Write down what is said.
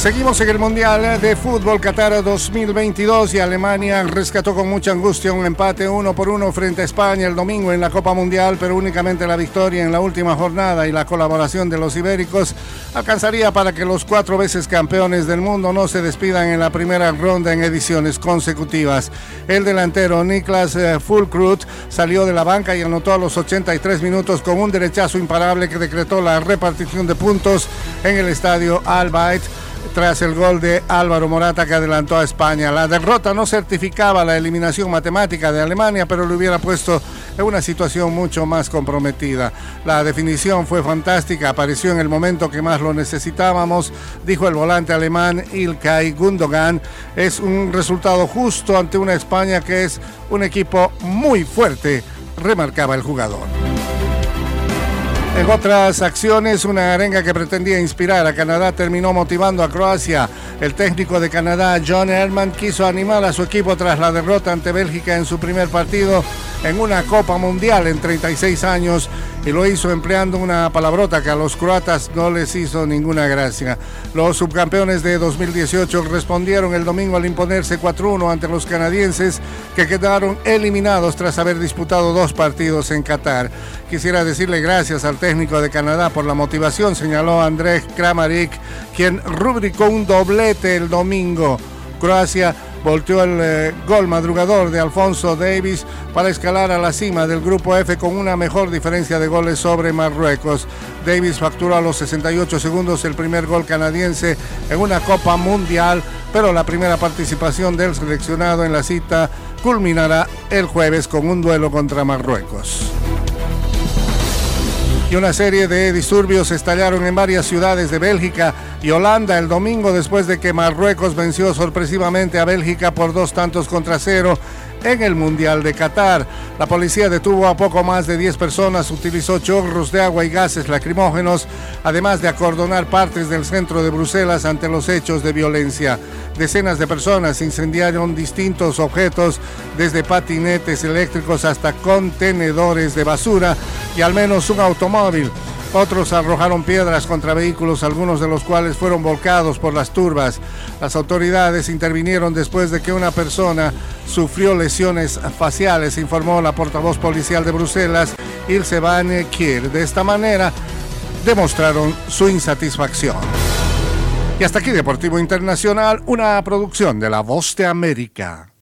Seguimos en el Mundial de Fútbol Qatar 2022 y Alemania rescató con mucha angustia un empate uno por uno frente a España el domingo en la Copa Mundial, pero únicamente la victoria en la última jornada y la colaboración de los ibéricos alcanzaría para que los cuatro veces campeones del mundo no se despidan en la primera ronda en ediciones consecutivas. El delantero Niklas eh, Fulkrut salió de la banca y anotó a los 83 minutos con un derechazo imparable que decretó la repartición de puntos en el estadio Al Bayt tras el gol de Álvaro Morata que adelantó a España. La derrota no certificaba la eliminación matemática de Alemania, pero lo hubiera puesto en una situación mucho más comprometida. La definición fue fantástica, apareció en el momento que más lo necesitábamos, dijo el volante alemán Ilkay Gundogan. Es un resultado justo ante una España que es un equipo muy fuerte, remarcaba el jugador. En otras acciones, una arenga que pretendía inspirar a Canadá terminó motivando a Croacia. El técnico de Canadá, John Herman, quiso animar a su equipo tras la derrota ante Bélgica en su primer partido en una Copa Mundial en 36 años y lo hizo empleando una palabrota que a los croatas no les hizo ninguna gracia. Los subcampeones de 2018 respondieron el domingo al imponerse 4-1 ante los canadienses que quedaron eliminados tras haber disputado dos partidos en Qatar. Quisiera decirle gracias al técnico de Canadá por la motivación, señaló Andrés Kramaric, quien rubricó un doblete el domingo. Croacia volteó el eh, gol madrugador de Alfonso Davis para escalar a la cima del grupo F con una mejor diferencia de goles sobre Marruecos. Davis facturó a los 68 segundos el primer gol canadiense en una Copa Mundial, pero la primera participación del seleccionado en la cita culminará el jueves con un duelo contra Marruecos y una serie de disturbios estallaron en varias ciudades de Bélgica y Holanda el domingo después de que Marruecos venció sorpresivamente a Bélgica por dos tantos contra cero en el Mundial de Qatar. La policía detuvo a poco más de 10 personas, utilizó chorros de agua y gases lacrimógenos, además de acordonar partes del centro de Bruselas ante los hechos de violencia. Decenas de personas incendiaron distintos objetos, desde patinetes eléctricos hasta contenedores de basura y al menos un automóvil. Otros arrojaron piedras contra vehículos, algunos de los cuales fueron volcados por las turbas. Las autoridades intervinieron después de que una persona sufrió lesiones faciales, informó la portavoz policial de Bruselas, Ilse Van Kier. De esta manera, demostraron su insatisfacción. Y hasta aquí Deportivo Internacional, una producción de La Voz de América.